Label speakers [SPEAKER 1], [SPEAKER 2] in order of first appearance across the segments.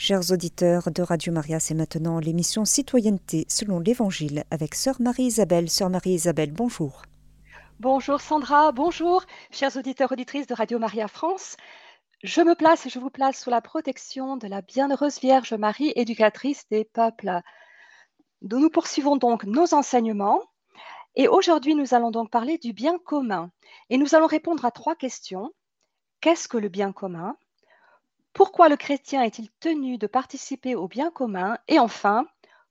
[SPEAKER 1] Chers auditeurs de Radio Maria, c'est maintenant l'émission Citoyenneté selon l'Évangile avec Sœur Marie-Isabelle. Sœur Marie-Isabelle, bonjour.
[SPEAKER 2] Bonjour Sandra, bonjour chers auditeurs auditrices de Radio Maria France. Je me place et je vous place sous la protection de la bienheureuse Vierge Marie, éducatrice des peuples. Nous poursuivons donc nos enseignements et aujourd'hui nous allons donc parler du bien commun et nous allons répondre à trois questions. Qu'est-ce que le bien commun? Pourquoi le chrétien est-il tenu de participer au bien commun? Et enfin,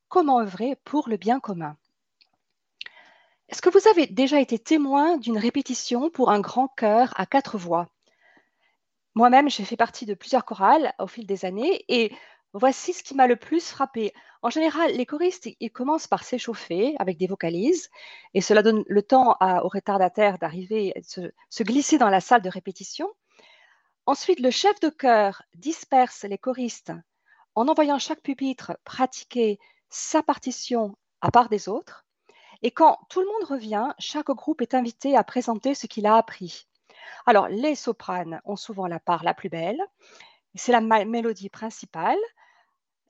[SPEAKER 2] comment œuvrer pour le bien commun? Est-ce que vous avez déjà été témoin d'une répétition pour un grand chœur à quatre voix? Moi-même, j'ai fait partie de plusieurs chorales au fil des années et voici ce qui m'a le plus frappé. En général, les choristes, ils commencent par s'échauffer avec des vocalises et cela donne le temps aux retardataires d'arriver, de se glisser dans la salle de répétition. Ensuite, le chef de chœur disperse les choristes en envoyant chaque pupitre pratiquer sa partition à part des autres. Et quand tout le monde revient, chaque groupe est invité à présenter ce qu'il a appris. Alors, les sopranes ont souvent la part la plus belle, c'est la mélodie principale.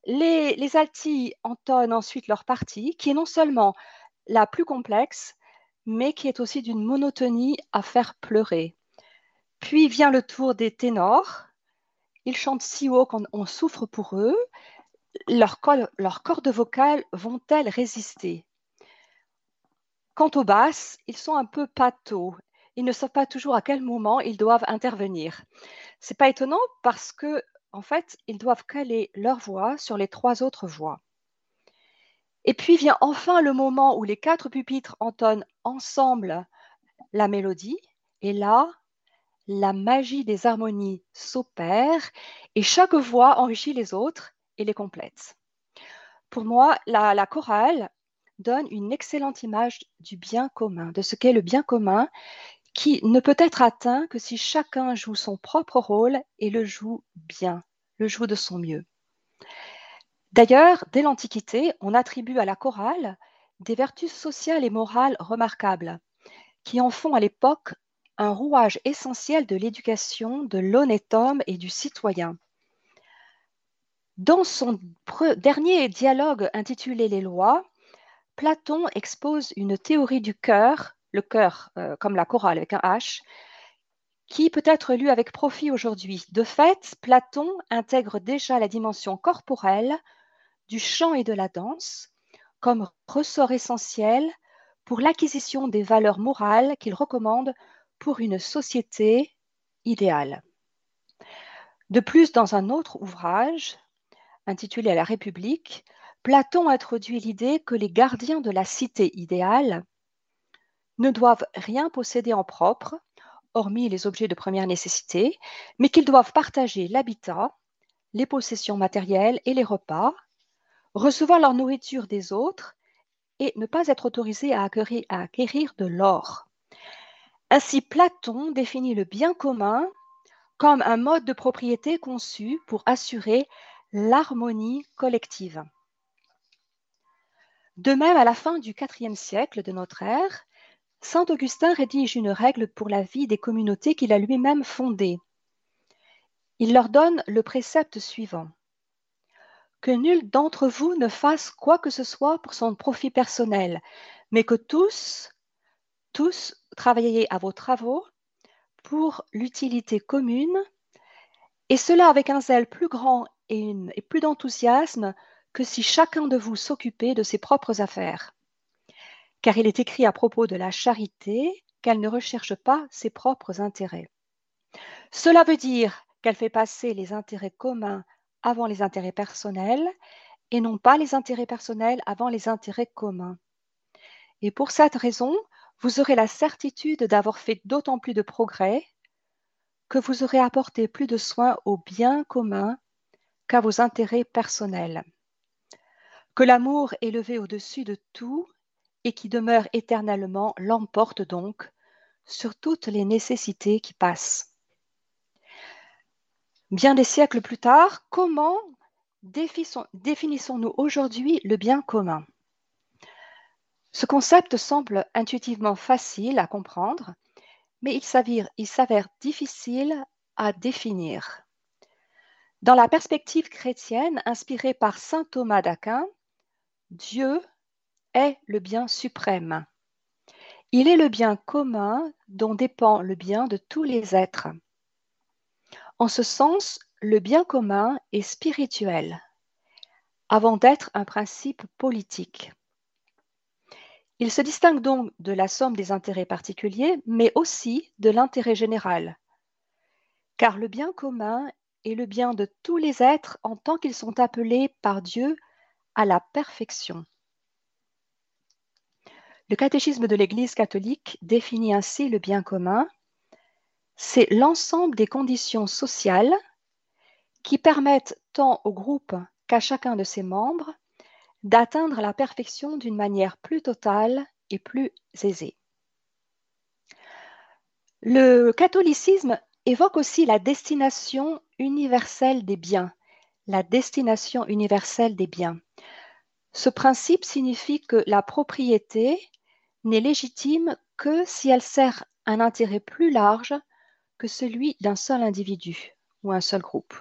[SPEAKER 2] Les, les altis entonnent ensuite leur partie, qui est non seulement la plus complexe, mais qui est aussi d'une monotonie à faire pleurer. Puis vient le tour des ténors. Ils chantent si haut qu'on souffre pour eux. Leurs, cordes vocales vont-elles résister? Quant aux basses, ils sont un peu pâteaux. Ils ne savent pas toujours à quel moment ils doivent intervenir. C'est pas étonnant parce que, en fait, ils doivent caler leur voix sur les trois autres voix. Et puis vient enfin le moment où les quatre pupitres entonnent ensemble la mélodie. Et là, la magie des harmonies s'opère et chaque voix enrichit les autres et les complète. Pour moi, la, chorale donne une excellente image du bien commun, de ce qu'est le bien commun, qui ne peut être atteint que si chacun joue son propre rôle et le joue bien, le joue de son mieux. D'ailleurs, dès l'Antiquité, on attribue à la chorale des vertus sociales et morales remarquables, qui en font à l'époque un rouage essentiel de l'éducation de l'honnête homme et du citoyen. Dans son dernier dialogue intitulé Les lois, Platon expose une théorie du cœur, le cœur euh, comme la chorale avec un H, qui peut être lue avec profit aujourd'hui. De fait, Platon intègre déjà la dimension corporelle du chant et de la danse comme ressort essentiel pour l'acquisition des valeurs morales qu'il recommande pour une société idéale. De plus, dans un autre ouvrage, intitulé La République, Platon introduit l'idée que les gardiens de la cité idéale ne doivent rien posséder en propre, hormis les objets de première nécessité, mais qu'ils doivent partager l'habitat, les possessions matérielles et les repas, recevoir leur nourriture des autres et ne pas être autorisés à acquérir, à acquérir de l'or. Ainsi, Platon définit le bien commun comme un mode de propriété conçu pour assurer l'harmonie collective. De même, à la fin du IVe siècle de notre ère, Saint Augustin rédige une règle pour la vie des communautés qu'il a lui-même fondées. Il leur donne le précepte suivant. Que nul d'entre vous ne fasse quoi que ce soit pour son profit personnel, mais que tous, tous travaillez à vos travaux pour l'utilité commune, et cela avec un zèle plus grand et, et plus d'enthousiasme que si chacun de vous s'occupait de ses propres affaires. Car il est écrit à propos de la charité qu'elle ne recherche pas ses propres intérêts. Cela veut dire qu'elle fait passer les intérêts communs avant les intérêts personnels et non pas les intérêts personnels avant les intérêts communs. Et pour cette raison, vous aurez la certitude d'avoir fait d'autant plus de progrès que vous aurez apporté plus de soins au bien commun qu'à vos intérêts personnels. Que l'amour élevé au-dessus de tout et qui demeure éternellement l'emporte donc sur toutes les nécessités qui passent. Bien des siècles plus tard, comment définissons-nous aujourd'hui le bien commun? Ce concept semble intuitivement facile à comprendre, mais il s'avère, difficile à définir. Dans la perspective chrétienne inspirée par saint Thomas d'Aquin, Dieu est le bien suprême. Il est le bien commun dont dépend le bien de tous les êtres. En ce sens, le bien commun est spirituel, avant d'être un principe politique. Il se distingue donc de la somme des intérêts particuliers, mais aussi de l'intérêt général. Car le bien commun est le bien de tous les êtres en tant qu'ils sont appelés par Dieu à la perfection. Le catéchisme de l'Église catholique définit ainsi le bien commun. C'est l'ensemble des conditions sociales qui permettent tant au groupe qu'à chacun de ses membres d'atteindre la perfection d'une manière plus totale et plus aisée. Le catholicisme évoque aussi la destination universelle des biens, la destination universelle des biens. Ce principe signifie que la propriété n'est légitime que si elle sert un intérêt plus large que celui d'un seul individu ou un seul groupe.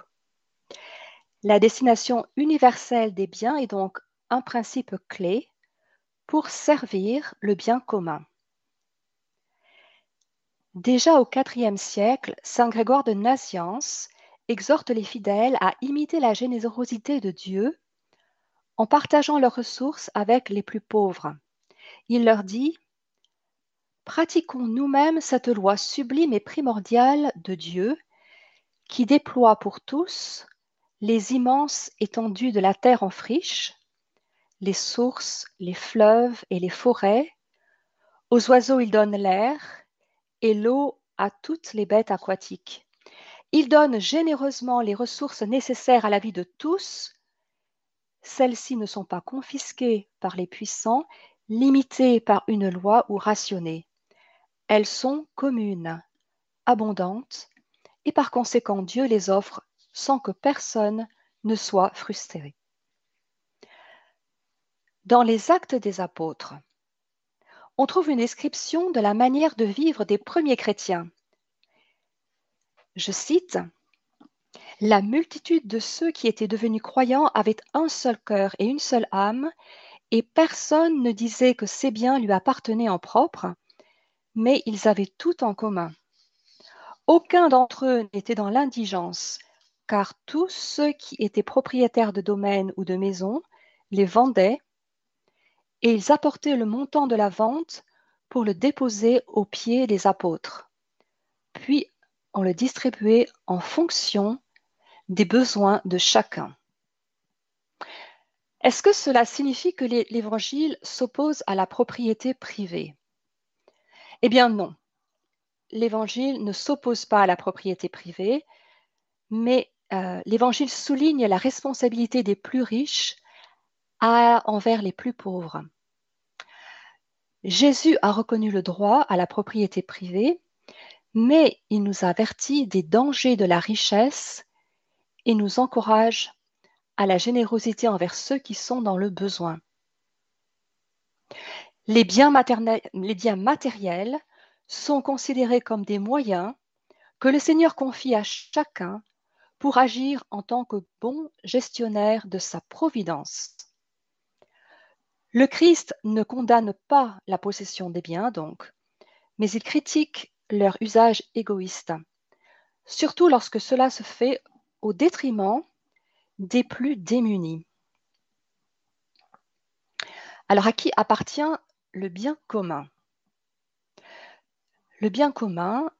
[SPEAKER 2] La destination universelle des biens est donc un principe clé pour servir le bien commun. Déjà au IVe siècle, Saint Grégoire de Naziance exhorte les fidèles à imiter la générosité de Dieu en partageant leurs ressources avec les plus pauvres. Il leur dit Pratiquons nous-mêmes cette loi sublime et primordiale de Dieu qui déploie pour tous les immenses étendues de la terre en friche, les sources, les fleuves et les forêts. Aux oiseaux, il donne l'air et l'eau à toutes les bêtes aquatiques. Il donne généreusement les ressources nécessaires à la vie de tous. Celles-ci ne sont pas confisquées par les puissants, limitées par une loi ou rationnées. Elles sont communes, abondantes, et par conséquent Dieu les offre sans que personne ne soit frustré. Dans les actes des apôtres, on trouve une description de la manière de vivre des premiers chrétiens. Je cite, La multitude de ceux qui étaient devenus croyants avaient un seul cœur et une seule âme, et personne ne disait que ces biens lui appartenaient en propre, mais ils avaient tout en commun. Aucun d'entre eux n'était dans l'indigence, car tous ceux qui étaient propriétaires de domaines ou de maisons les vendaient et ils apportaient le montant de la vente pour le déposer aux pieds des apôtres. Puis on le distribuait en fonction des besoins de chacun. Est-ce que cela signifie que l'Évangile s'oppose à la propriété privée? Eh bien non. L'Évangile ne s'oppose pas à la propriété privée, mais euh, l'Évangile souligne la responsabilité des plus riches envers les plus pauvres. Jésus a reconnu le droit à la propriété privée, mais il nous avertit des dangers de la richesse et nous encourage à la générosité envers ceux qui sont dans le besoin. Les biens, matériels sont considérés comme des moyens que le Seigneur confie à chacun pour agir en tant que bon gestionnaire de sa providence. Le Christ ne condamne pas la possession des biens, donc, mais il critique leur usage égoïste, surtout lorsque cela se fait au détriment des plus démunis. Alors à qui appartient le bien commun? Le bien commun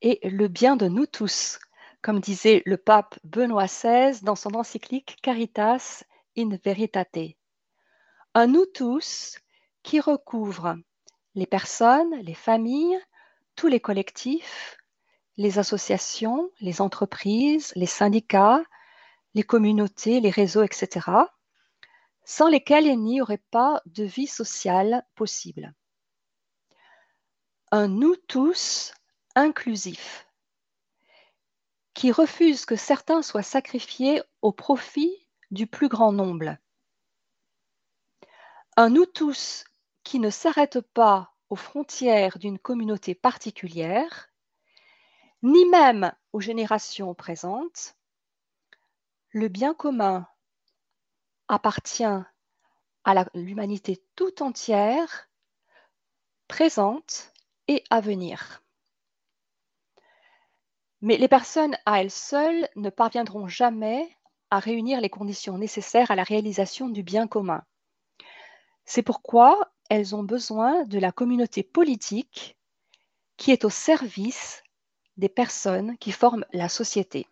[SPEAKER 2] est le bien de nous tous, comme disait le pape Benoît XVI dans son encyclique Caritas in Veritate un nous tous qui recouvre les personnes, les familles, tous les collectifs, les associations, les entreprises, les syndicats, les communautés, les réseaux, etc., sans lesquels il n'y aurait pas de vie sociale possible. Un nous tous inclusif qui refuse que certains soient sacrifiés au profit du plus grand nombre nous tous qui ne s'arrête pas aux frontières d'une communauté particulière, ni même aux générations présentes, le bien commun appartient à l'humanité tout entière, présente et à venir. Mais les personnes à elles seules ne parviendront jamais à réunir les conditions nécessaires à la réalisation du bien commun. C'est pourquoi elles ont besoin de la communauté politique qui est au service des personnes qui forment la société.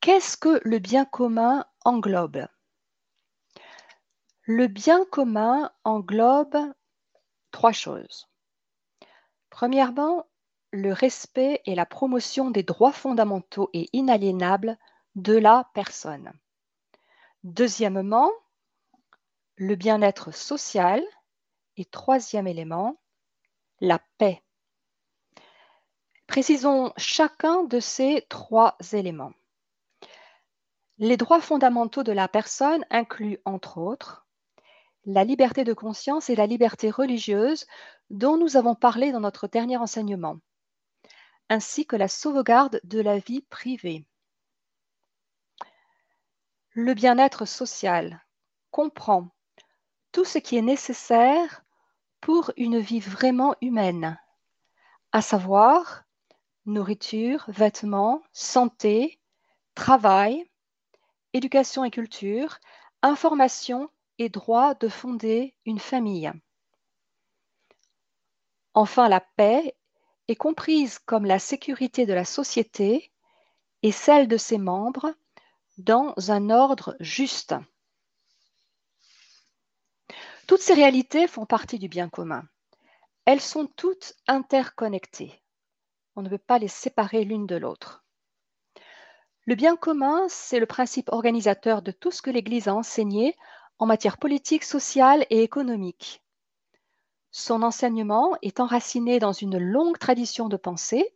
[SPEAKER 2] Qu'est-ce que le bien commun englobe? Le bien commun englobe trois choses. Premièrement, le respect et la promotion des droits fondamentaux et inaliénables de la personne. Deuxièmement, le bien-être social. Et troisième élément, la paix. Précisons chacun de ces trois éléments. Les droits fondamentaux de la personne incluent, entre autres, la liberté de conscience et la liberté religieuse dont nous avons parlé dans notre dernier enseignement, ainsi que la sauvegarde de la vie privée. Le bien-être social comprend tout ce qui est nécessaire pour une vie vraiment humaine, à savoir nourriture, vêtements, santé, travail, éducation et culture, information et droit de fonder une famille. Enfin, la paix est comprise comme la sécurité de la société et celle de ses membres dans un ordre juste. Toutes ces réalités font partie du bien commun. Elles sont toutes interconnectées. On ne peut pas les séparer l'une de l'autre. Le bien commun, c'est le principe organisateur de tout ce que l'Église a enseigné en matière politique, sociale et économique. Son enseignement est enraciné dans une longue tradition de pensée.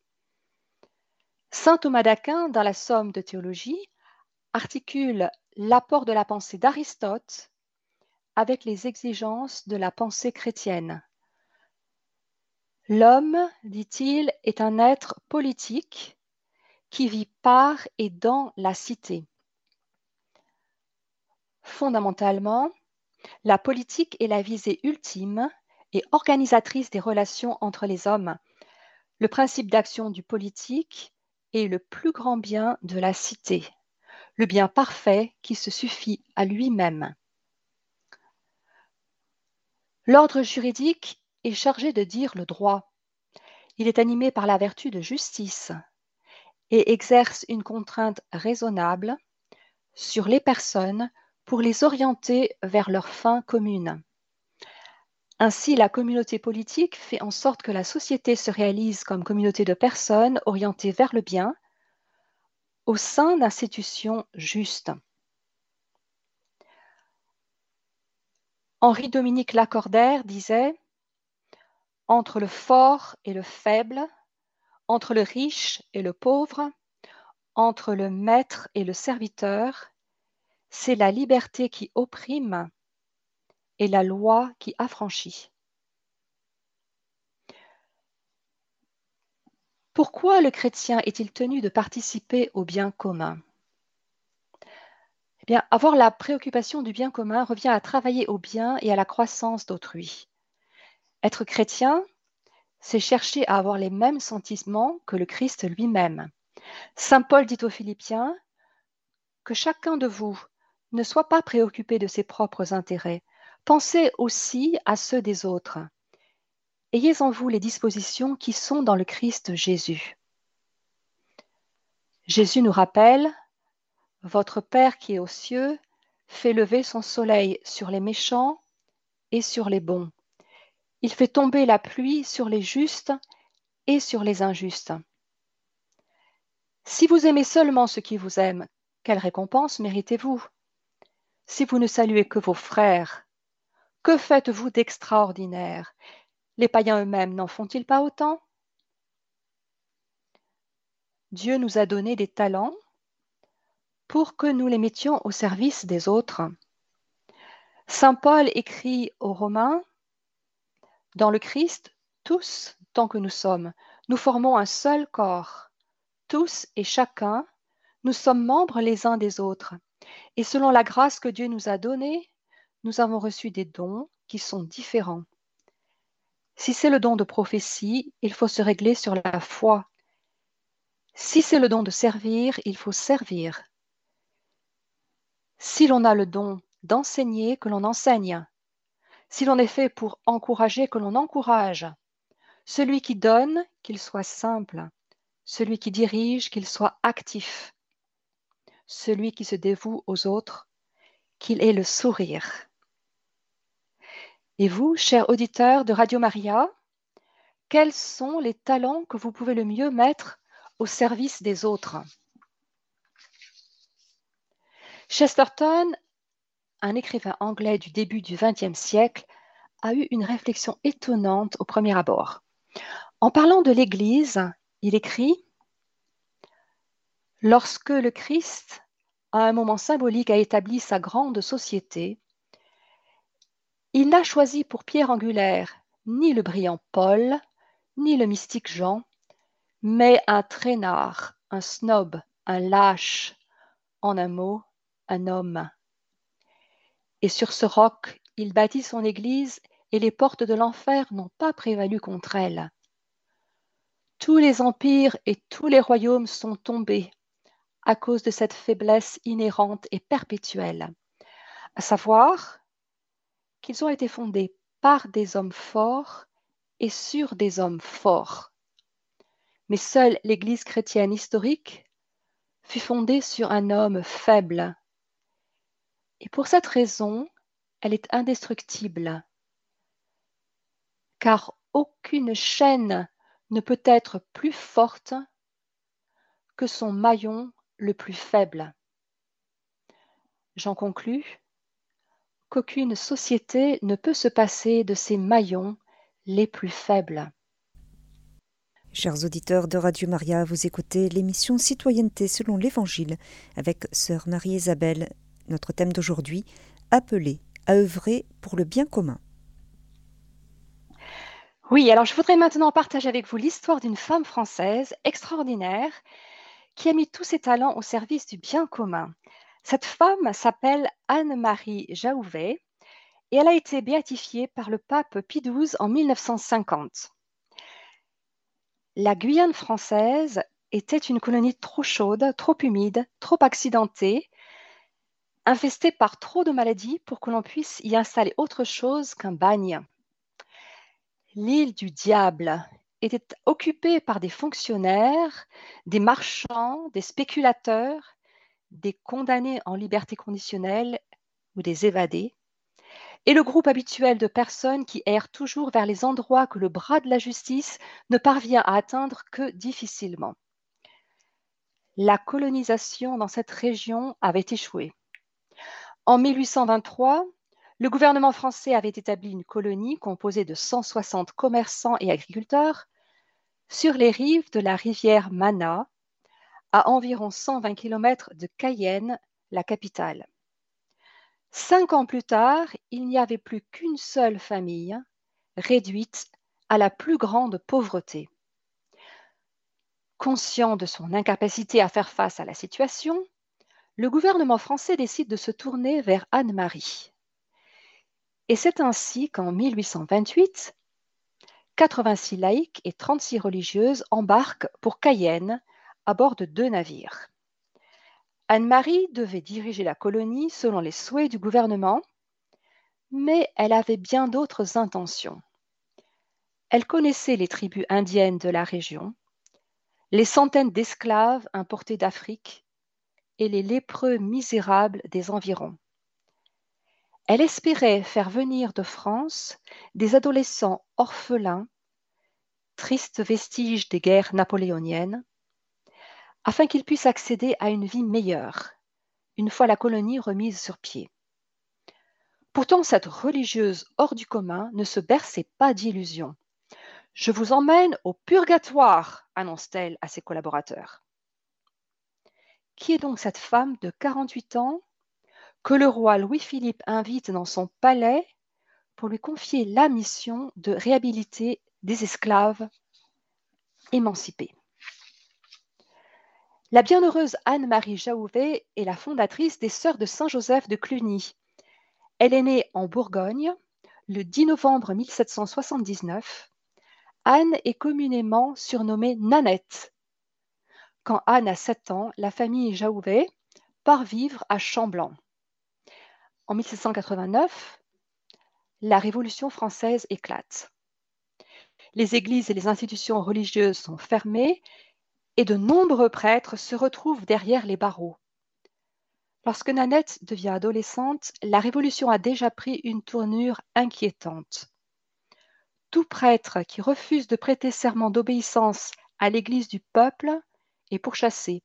[SPEAKER 2] Saint Thomas d'Aquin, dans la Somme de théologie, articule l'apport de la pensée d'Aristote avec les exigences de la pensée chrétienne. L'homme, dit-il, est un être politique qui vit par et dans la cité. Fondamentalement, la politique est la visée ultime et organisatrice des relations entre les hommes. Le principe d'action du politique est le plus grand bien de la cité, le bien parfait qui se suffit à lui-même. L'ordre juridique est chargé de dire le droit. Il est animé par la vertu de justice, et exerce une contrainte raisonnable sur les personnes pour les orienter vers leur fin commune. Ainsi, la communauté politique fait en sorte que la société se réalise comme communauté de personnes orientées vers le bien au sein d'institutions justes. Henri-Dominique Lacordaire disait Entre le fort et le faible, entre le riche et le pauvre, entre le maître et le serviteur, c'est la liberté qui opprime et la loi qui affranchit. Pourquoi le chrétien est-il tenu de participer au bien commun? Eh avoir la préoccupation du bien commun revient à travailler au bien et à la croissance d'autrui. Être chrétien, c'est chercher à avoir les mêmes sentiments que le Christ lui-même. Saint Paul dit aux Philippiens que chacun de vous ne soit pas préoccupé de ses propres intérêts, pensez aussi à ceux des autres. Ayez en vous les dispositions qui sont dans le Christ Jésus. Jésus nous rappelle, Votre Père qui est aux cieux fait lever son soleil sur les méchants et sur les bons. Il fait tomber la pluie sur les justes et sur les injustes. Si vous aimez seulement ceux qui vous aiment, quelle récompense méritez-vous? Si vous ne saluez que vos frères, que faites-vous d'extraordinaire? Les païens eux-mêmes n'en font-ils pas autant? Dieu nous a donné des talents pour que nous les mettions au service des autres. Saint Paul écrit aux Romains dans le Christ, tous, tant que nous sommes, nous formons un seul corps. Tous et chacun, Nous sommes membres les uns des autres. Et selon la grâce que Dieu nous a donnée, nous avons reçu des dons qui sont différents. Si c'est le don de prophétie, il faut se régler sur la foi. Si c'est le don de servir, il faut servir. Si l'on a le don d'enseigner, que l'on enseigne. Si l'on est fait pour encourager, que l'on encourage. Celui qui donne, qu'il soit simple. Celui qui dirige, qu'il soit actif. Celui qui se dévoue aux autres, qu'il ait le sourire. Et vous, chers auditeurs de Radio Maria, quels sont les talents que vous pouvez le mieux mettre au service des autres? Chesterton, un écrivain anglais du début du XXe siècle, a eu une réflexion étonnante au premier abord. En parlant de l'Église, il écrit Lorsque le Christ, à un moment symbolique, a établi sa grande société, il n'a choisi pour pierre angulaire ni le brillant Paul, ni le mystique Jean, mais un traînard, un snob, un lâche, en un mot, homme. Et sur ce roc, il bâtit son église et les portes de l'enfer n'ont pas prévalu contre elle. Tous les empires et tous les royaumes sont tombés à cause de cette faiblesse inhérente et perpétuelle, à savoir qu'ils ont été fondés par des hommes forts et sur des hommes forts. Mais seule l'Église chrétienne historique fut fondée sur un homme faible. Et pour cette raison, elle est indestructible, car aucune chaîne ne peut être plus forte que son maillon le plus faible. J'en conclus qu'aucune société ne peut se passer de ses maillons les plus faibles.
[SPEAKER 1] Chers auditeurs de Radio Maria, vous écoutez l'émission Citoyenneté selon l'Évangile avec Sœur Marie-Isabelle. Notre thème d'aujourd'hui, appelé à œuvrer pour le bien commun.
[SPEAKER 2] Oui, alors je voudrais maintenant partager avec vous l'histoire d'une femme française extraordinaire qui a mis tous ses talents au service du bien commun. Cette femme s'appelle Anne-Marie Jaouvet et elle a été béatifiée par le pape Pie XII en 1950. La Guyane française était une colonie trop chaude, trop humide, trop accidentée, infestée par trop de maladies pour que l'on puisse y installer autre chose qu'un bagne. L'île du diable était occupée par des fonctionnaires, des marchands, des spéculateurs des condamnés en liberté conditionnelle ou des évadés, et le groupe habituel de personnes qui errent toujours vers les endroits que le bras de la justice ne parvient à atteindre que difficilement. La colonisation dans cette région avait échoué. En 1823, le gouvernement français avait établi une colonie composée de 160 commerçants et agriculteurs sur les rives de la rivière Mana, à environ 120 km de Cayenne, la capitale. Cinq ans plus tard, il n'y avait plus qu'une seule famille, réduite à la plus grande pauvreté. Conscient de son incapacité à faire face à la situation, le gouvernement français décide de se tourner vers Anne-Marie. Et c'est ainsi qu'en 1828, 86 laïcs et 36 religieuses embarquent pour Cayenne à bord de deux navires. Anne-Marie devait diriger la colonie selon les souhaits du gouvernement, mais elle avait bien d'autres intentions. Elle connaissait les tribus indiennes de la région, les centaines d'esclaves importés d'Afrique et les lépreux misérables des environs. Elle espérait faire venir de France des adolescents orphelins, tristes vestiges des guerres napoléoniennes, afin qu'ils puissent accéder à une vie meilleure, une fois la colonie remise sur pied. Pourtant, cette religieuse hors du commun ne se berçait pas d'illusions. Je vous emmène au purgatoire, annonce-t-elle à ses collaborateurs. Qui est donc cette femme de 48 ans que le roi Louis-Philippe invite dans son palais pour lui confier la mission de réhabiliter des esclaves émancipés? La bienheureuse Anne-Marie Jaouvet est la fondatrice des Sœurs de Saint-Joseph de Cluny. Elle est née en Bourgogne le 10 novembre 1779. Anne est communément surnommée Nanette. Quand Anne a 7 ans, la famille Jaouvet part vivre à Chamblanc. En 1789, la Révolution française éclate. Les églises et les institutions religieuses sont fermées et de nombreux prêtres se retrouvent derrière les barreaux. Lorsque Nanette devient adolescente, la Révolution a déjà pris une tournure inquiétante. Tout prêtre qui refuse de prêter serment d'obéissance à l'Église du peuple est pourchassé.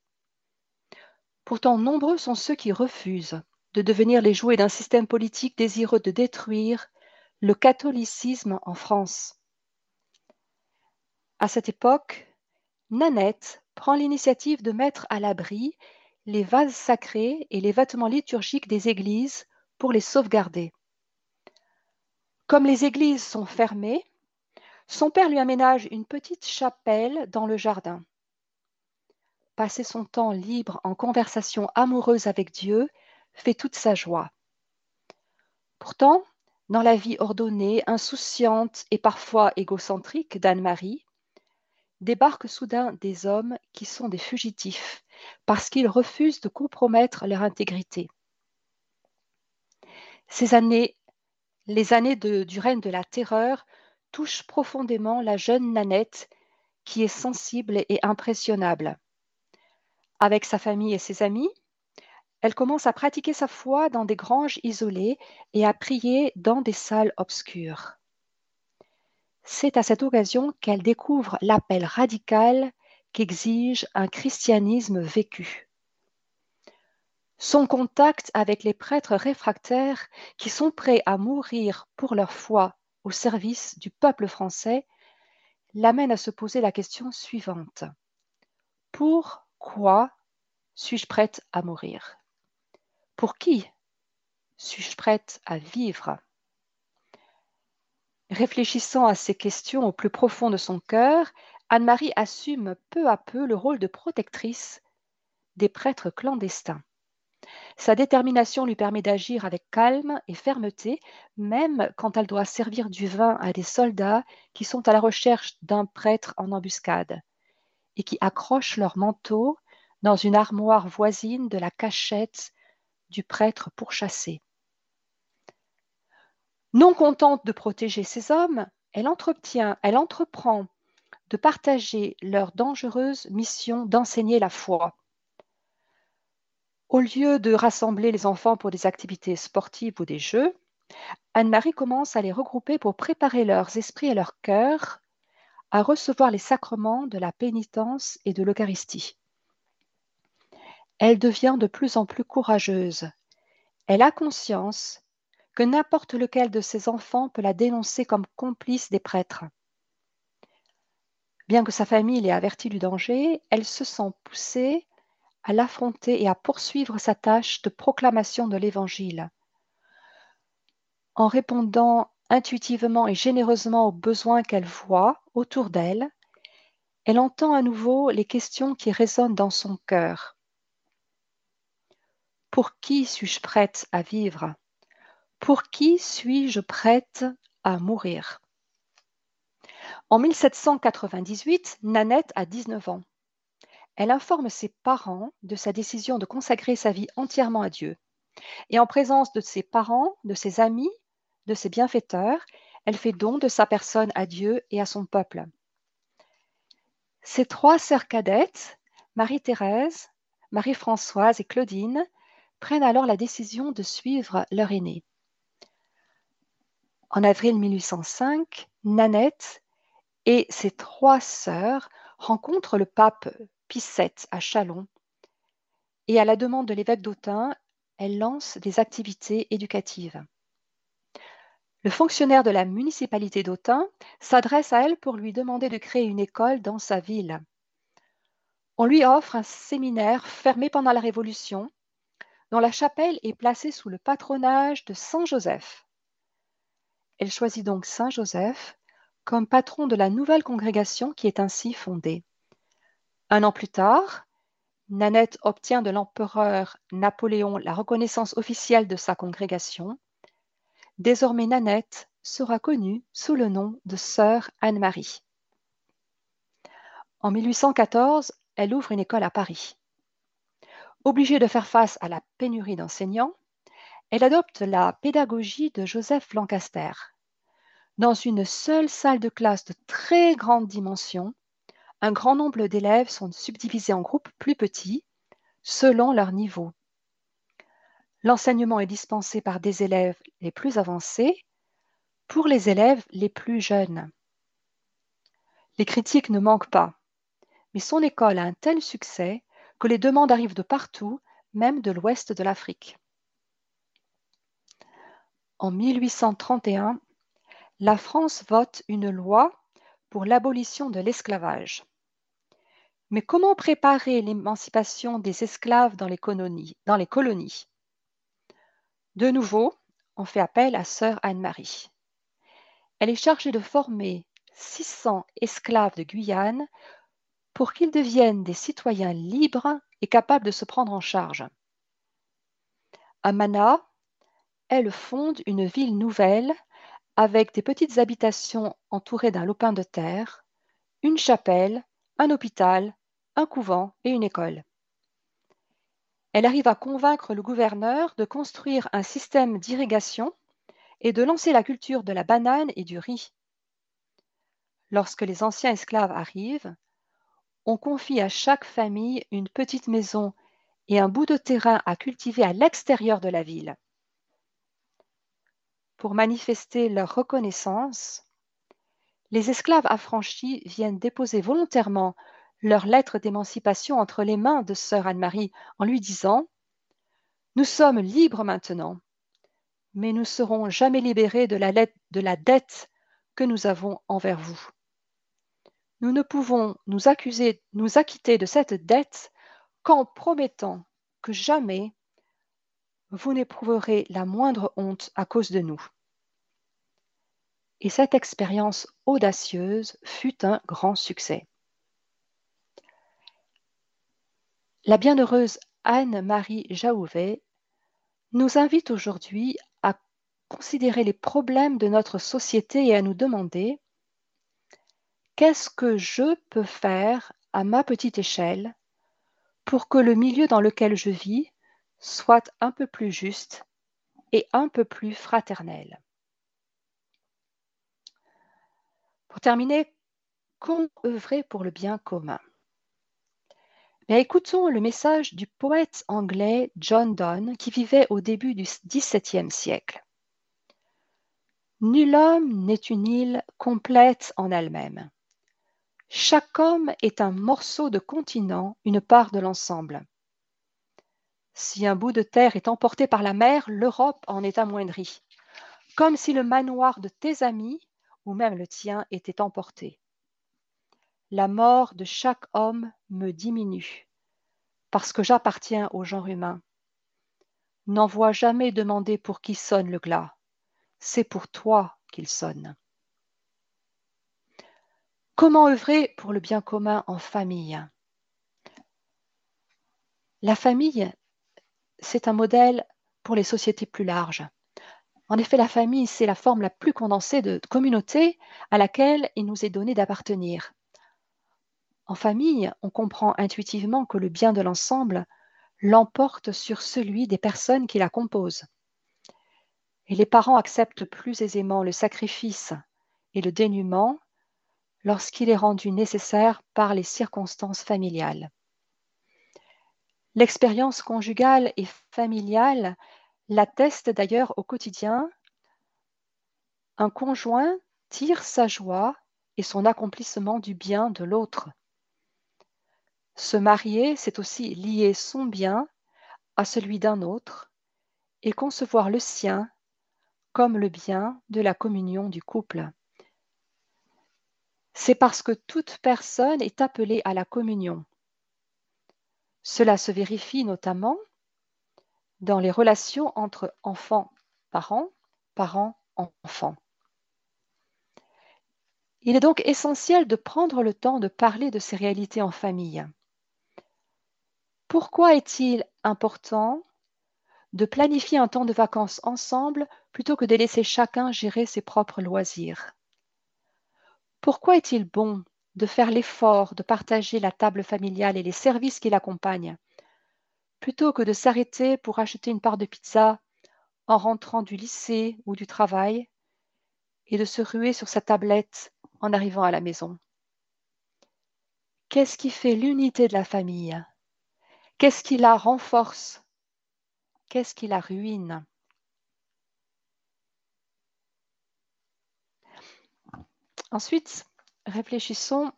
[SPEAKER 2] Pourtant, nombreux sont ceux qui refusent de devenir les jouets d'un système politique désireux de détruire le catholicisme en France. À cette époque, Nanette prend l'initiative de mettre à l'abri les vases sacrés et les vêtements liturgiques des églises pour les sauvegarder. Comme les églises sont fermées, son père lui aménage une petite chapelle dans le jardin. Passer son temps libre en conversation amoureuse avec Dieu fait toute sa joie. Pourtant, dans la vie ordonnée, insouciante et parfois égocentrique d'Anne-Marie, débarquent soudain des hommes qui sont des fugitifs parce qu'ils refusent de compromettre leur intégrité. Ces années, les années du règne de la terreur, touchent profondément la jeune Nanette qui est sensible et impressionnable. Avec sa famille et ses amis, elle commence à pratiquer sa foi dans des granges isolées et à prier dans des salles obscures. C'est à cette occasion qu'elle découvre l'appel radical qu'exige un christianisme vécu. Son contact avec les prêtres réfractaires qui sont prêts à mourir pour leur foi au service du peuple français l'amène à se poser la question suivante. Pourquoi suis-je prête à mourir? Pour qui suis-je prête à vivre? Réfléchissant à ces questions au plus profond de son cœur, Anne-Marie assume peu à peu le rôle de protectrice des prêtres clandestins. Sa détermination lui permet d'agir avec calme et fermeté, même quand elle doit servir du vin à des soldats qui sont à la recherche d'un prêtre en embuscade et qui accrochent leur manteau dans une armoire voisine de la cachette du prêtre pourchassé. Non contente de protéger ces hommes, elle entretient, elle entreprend de partager leur dangereuse mission d'enseigner la foi. Au lieu de rassembler les enfants pour des activités sportives ou des jeux, Anne-Marie commence à les regrouper pour préparer leurs esprits et leurs cœurs à recevoir les sacrements de la pénitence et de l'Eucharistie. Elle devient de plus en plus courageuse. Elle a conscience que n'importe lequel de ses enfants peut la dénoncer comme complice des prêtres. Bien que sa famille l'ait avertie du danger, elle se sent poussée à l'affronter et à poursuivre sa tâche de proclamation de l'Évangile. En répondant intuitivement et généreusement aux besoins qu'elle voit autour d'elle, elle entend à nouveau les questions qui résonnent dans son cœur. Pour qui suis-je prête à vivre? Pour qui suis-je prête à mourir? En 1798, Nanette a 19 ans. Elle informe ses parents de sa décision de consacrer sa vie entièrement à Dieu. Et en présence de ses parents, de ses amis, de ses bienfaiteurs, elle fait don de sa personne à Dieu et à son peuple. Ses trois sœurs cadettes, Marie-Thérèse, Marie-Françoise et Claudine, prennent alors la décision de suivre leur aîné. En avril 1805, Nanette et ses trois sœurs rencontrent le pape Pie VII à Chalon et à la demande de l'évêque d'Autun, elle lance des activités éducatives. Le fonctionnaire de la municipalité d'Autun s'adresse à elle pour lui demander de créer une école dans sa ville. On lui offre un séminaire fermé pendant la Révolution dont la chapelle est placée sous le patronage de Saint Joseph. Elle choisit donc Saint Joseph comme patron de la nouvelle congrégation qui est ainsi fondée. Un an plus tard, Nanette obtient de l'empereur Napoléon la reconnaissance officielle de sa congrégation. Désormais Nanette sera connue sous le nom de Sœur Anne-Marie. En 1814, elle ouvre une école à Paris. Obligée de faire face à la pénurie d'enseignants, elle adopte la pédagogie de Joseph Lancaster. Dans une seule salle de classe de très grande dimension, un grand nombre d'élèves sont subdivisés en groupes plus petits selon leur niveau. L'enseignement est dispensé par des élèves les plus avancés pour les élèves les plus jeunes. Les critiques ne manquent pas, mais son école a un tel succès que les demandes arrivent de partout, même de l'ouest de l'Afrique. En 1831, la France vote une loi pour l'abolition de l'esclavage. Mais comment préparer l'émancipation des esclaves dans les, colonies, De nouveau, on fait appel à sœur Anne-Marie. Elle est chargée de former 600 esclaves de Guyane pour qu'ils deviennent des citoyens libres et capables de se prendre en charge. À Mana, elle fonde une ville nouvelle avec des petites habitations entourées d'un lopin de terre, une chapelle, un hôpital, un couvent et une école. Elle arrive à convaincre le gouverneur de construire un système d'irrigation et de lancer la culture de la banane et du riz. Lorsque les anciens esclaves arrivent, on confie à chaque famille une petite maison et un bout de terrain à cultiver à l'extérieur de la ville. Pour manifester leur reconnaissance, les esclaves affranchis viennent déposer volontairement leur lettre d'émancipation entre les mains de sœur Anne-Marie en lui disant Nous sommes libres maintenant, mais nous serons jamais libérés de la, de la dette que nous avons envers vous. Nous ne pouvons nous accuser, nous acquitter de cette dette qu'en promettant que jamais vous n'éprouverez la moindre honte à cause de nous. Et cette expérience audacieuse fut un grand succès. La bienheureuse Anne-Marie Jaouvet nous invite aujourd'hui à considérer les problèmes de notre société et à nous demander Qu'est-ce que je peux faire à ma petite échelle pour que le milieu dans lequel je vis soit un peu plus juste et un peu plus fraternel. Pour terminer, comment œuvrer pour le bien commun? Écoutons le message du poète anglais John Donne qui vivait au début du XVIIe siècle. Nul homme n'est une île complète en elle-même. Chaque homme est un morceau de continent, une part de l'ensemble. Si un bout de terre est emporté par la mer, l'Europe en est amoindrie, comme si le manoir de tes amis, ou même le tien, était emporté. La mort de chaque homme me diminue, parce que j'appartiens au genre humain. N'envoie jamais demander pour qui sonne le glas, c'est pour toi qu'il sonne. Comment œuvrer pour le bien commun en famille? La famille, c'est un modèle pour les sociétés plus larges. En effet, la famille, c'est la forme la plus condensée de communauté à laquelle il nous est donné d'appartenir. En famille, on comprend intuitivement que le bien de l'ensemble l'emporte sur celui des personnes qui la composent. Et les parents acceptent plus aisément le sacrifice et le dénuement lorsqu'il est rendu nécessaire par les circonstances familiales. L'expérience conjugale et familiale l'atteste d'ailleurs au quotidien. Un conjoint tire sa joie et son accomplissement du bien de l'autre. Se marier, c'est aussi lier son bien à celui d'un autre et concevoir le sien comme le bien de la communion du couple c'est parce que toute personne est appelée à la communion. Cela se vérifie notamment dans les relations entre enfants-parents, parents-enfants. Il est donc essentiel de prendre le temps de parler de ces réalités en famille. Pourquoi est-il important de planifier un temps de vacances ensemble plutôt que de laisser chacun gérer ses propres loisirs? Pourquoi est-il bon de faire l'effort de partager la table familiale et les services qui l'accompagnent plutôt que de s'arrêter pour acheter une part de pizza en rentrant du lycée ou du travail et de se ruer sur sa tablette en arrivant à la maison? Qu'est-ce qui fait l'unité de la famille? Qu'est-ce qui la renforce? Qu'est-ce qui la ruine? Ensuite, réfléchissons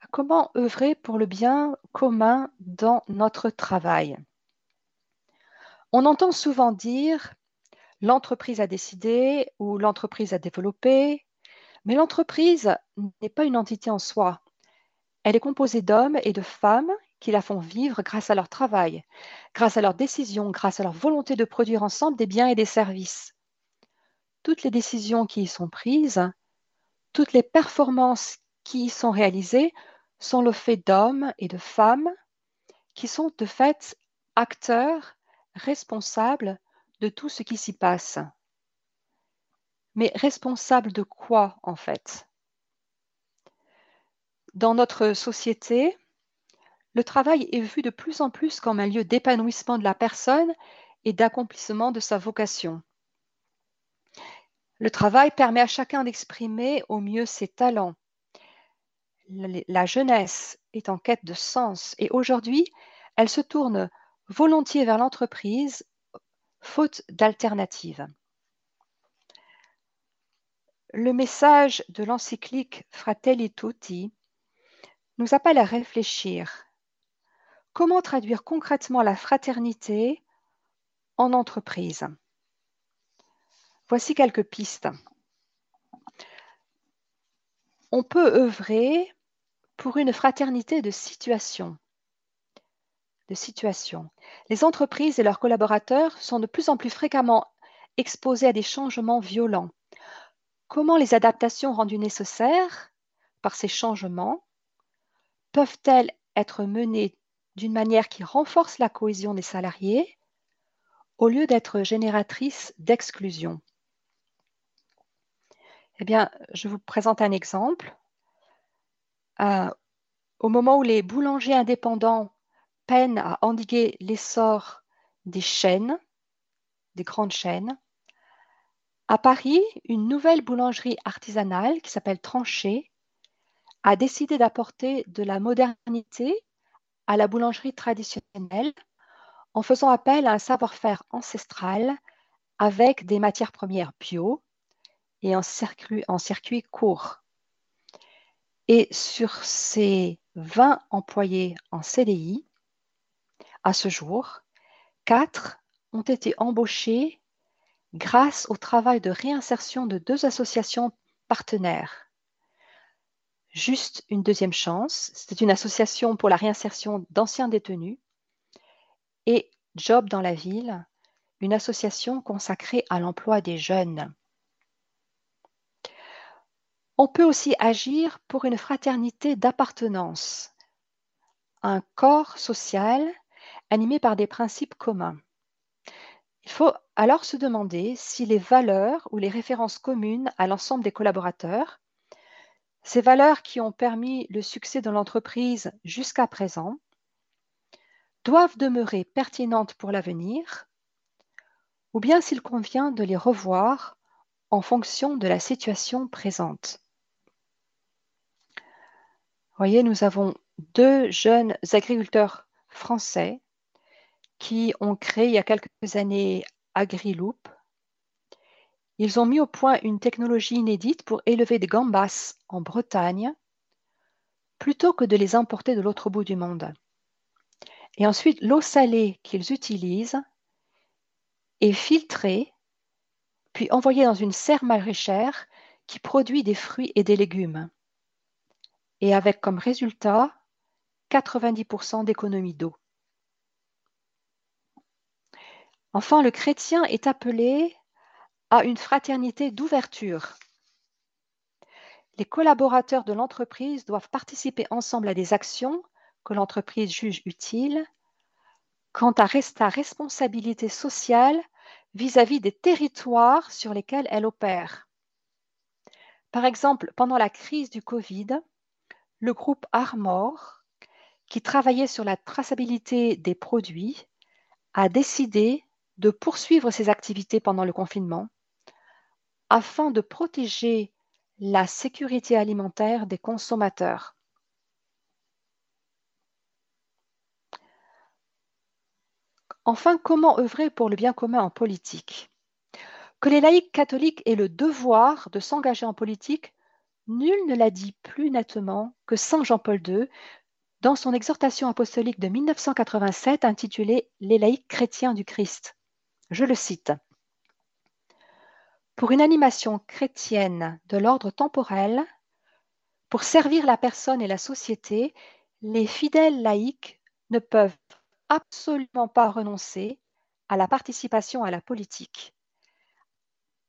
[SPEAKER 2] à comment œuvrer pour le bien commun dans notre travail. On entend souvent dire l'entreprise a décidé ou l'entreprise a développé, mais l'entreprise n'est pas une entité en soi. Elle est composée d'hommes et de femmes qui la font vivre grâce à leur travail, grâce à leurs décisions, grâce à leur volonté de produire ensemble des biens et des services. Toutes les décisions qui y sont prises, toutes les performances qui y sont réalisées sont le fait d'hommes et de femmes qui sont de fait acteurs responsables de tout ce qui s'y passe. Mais responsables de quoi en fait? Dans notre société, le travail est vu de plus en plus comme un lieu d'épanouissement de la personne et d'accomplissement de sa vocation. Le travail permet à chacun d'exprimer au mieux ses talents. La jeunesse est en quête de sens et aujourd'hui, elle se tourne volontiers vers l'entreprise, faute d'alternative. Le message de l'encyclique Fratelli Tutti nous appelle à réfléchir Comment traduire concrètement la fraternité en entreprise Voici quelques pistes. On peut œuvrer pour une fraternité de situation. De situation. Les entreprises et leurs collaborateurs sont de plus en plus fréquemment exposés à des changements violents. Comment les adaptations rendues nécessaires par ces changements peuvent-elles être menées d'une manière qui renforce la cohésion des salariés au lieu d'être génératrice d'exclusion. Eh bien, je vous présente un exemple. Euh, au moment où les boulangers indépendants peinent à endiguer l'essor des chaînes, des grandes chaînes, à Paris, une nouvelle boulangerie artisanale qui s'appelle Tranché a décidé d'apporter de la modernité à la boulangerie traditionnelle en faisant appel à un savoir-faire ancestral avec des matières premières bio et en circuit, en court. Et sur ces 20 employés en CDI, à ce jour, 4 ont été embauchés grâce au travail de réinsertion de deux associations partenaires Juste une deuxième chance, c'est une association pour la réinsertion d'anciens détenus. Et Job dans la ville, une association consacrée à l'emploi des jeunes. On peut aussi agir pour une fraternité d'appartenance, un corps social animé par des principes communs. Il faut alors se demander si les valeurs ou les références communes à l'ensemble des collaborateurs ces valeurs qui ont permis le succès de l'entreprise jusqu'à présent doivent demeurer pertinentes pour l'avenir ou bien s'il convient de les revoir en fonction de la situation présente. Voyez, nous avons deux jeunes agriculteurs français qui ont créé il y a quelques années AgriLoop, ils ont mis au point une technologie inédite pour élever des gambas en Bretagne plutôt que de les importer de l'autre bout du monde. Et ensuite, l'eau salée qu'ils utilisent est filtrée, puis envoyée dans une serre maraîchère qui produit des fruits et des légumes. Et avec comme résultat 90% d'économie d'eau. Enfin, le chrétien est appelé à une fraternité d'ouverture. Les collaborateurs de l'entreprise doivent participer ensemble à des actions que l'entreprise juge utiles quant à sa responsabilité sociale vis-à-vis des territoires sur lesquels elle opère. Par exemple, pendant la crise du Covid, le groupe Armor, qui travaillait sur la traçabilité des produits, a décidé de poursuivre ses activités pendant le confinement afin de protéger la sécurité alimentaire des consommateurs. Enfin, comment œuvrer pour le bien commun en politique? Que les laïcs catholiques aient le devoir de s'engager en politique, nul ne l'a dit plus nettement que Saint Jean-Paul II dans son exhortation apostolique de 1987 intitulée Les laïcs chrétiens du Christ. Je le cite. Pour une animation chrétienne de l'ordre temporel, pour servir la personne et la société, les fidèles laïcs ne peuvent absolument pas renoncer à la participation à la politique,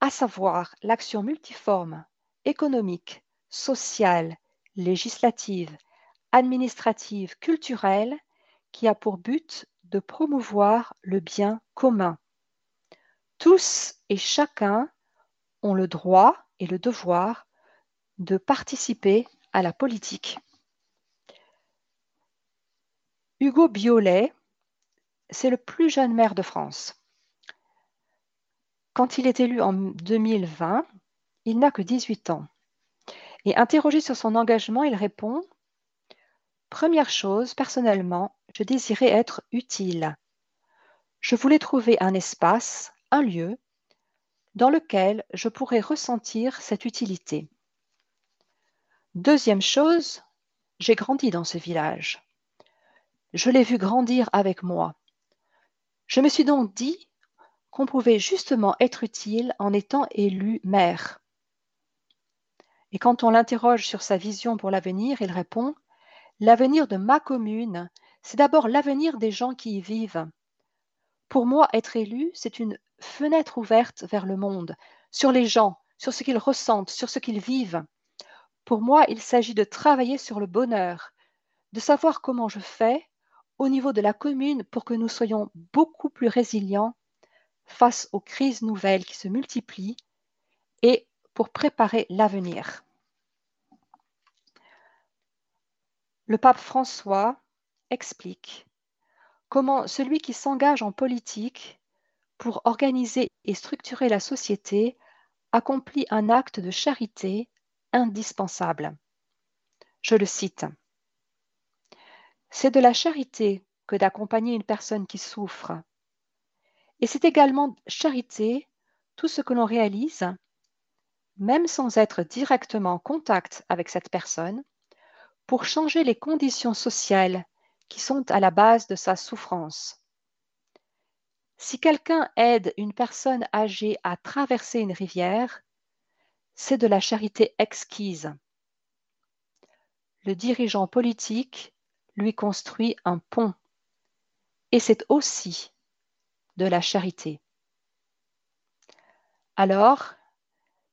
[SPEAKER 2] à savoir l'action multiforme, économique, sociale, législative, administrative, culturelle, qui a pour but de promouvoir le bien commun. Tous et chacun ont le droit et le devoir de participer à la politique. Hugo Biolay, c'est le plus jeune maire de France. Quand il est élu en 2020, il n'a que 18 ans. Et interrogé sur son engagement, il répond Première chose, personnellement, je désirais être utile. Je voulais trouver un espace, un lieu, dans lequel je pourrais ressentir cette utilité. Deuxième chose, j'ai grandi dans ce village. Je l'ai vu grandir avec moi. Je me suis donc dit qu'on pouvait justement être utile en étant élu maire. Et quand on l'interroge sur sa vision pour l'avenir, il répond L'avenir de ma commune, c'est d'abord l'avenir des gens qui y vivent. Pour moi, être élu, c'est une fenêtre ouverte vers le monde, sur les gens, sur ce qu'ils ressentent, sur ce qu'ils vivent. Pour moi, il s'agit de travailler sur le bonheur, de savoir comment je fais au niveau de la commune pour que nous soyons beaucoup plus résilients face aux crises nouvelles qui se multiplient et pour préparer l'avenir. Le pape François explique comment celui qui s'engage en politique pour organiser et structurer la société accomplit un acte de charité indispensable. Je le cite. C'est de la charité que d'accompagner une personne qui souffre. Et c'est également charité tout ce que l'on réalise, même sans être directement en contact avec cette personne, pour changer les conditions sociales qui sont à la base de sa souffrance. Si quelqu'un aide une personne âgée à traverser une rivière, c'est de la charité exquise. Le dirigeant politique lui construit un pont, et c'est aussi de la charité. Alors,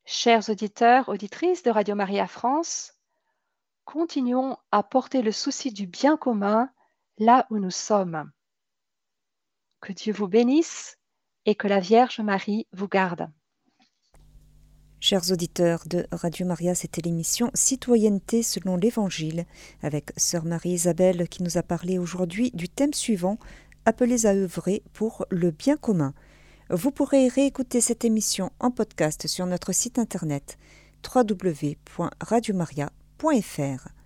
[SPEAKER 2] chers auditeurs, auditrices de Radio Maria France, continuons à porter le souci du bien commun là où nous sommes. Que Dieu vous bénisse et que la Vierge Marie vous garde.
[SPEAKER 1] Chers auditeurs de Radio Maria, c'était l'émission Citoyenneté selon l'Évangile avec Sœur Marie-Isabelle qui nous a parlé aujourd'hui du thème suivant Appelez à œuvrer pour le bien commun. Vous pourrez réécouter cette émission en podcast sur notre site internet www.radiomaria.fr.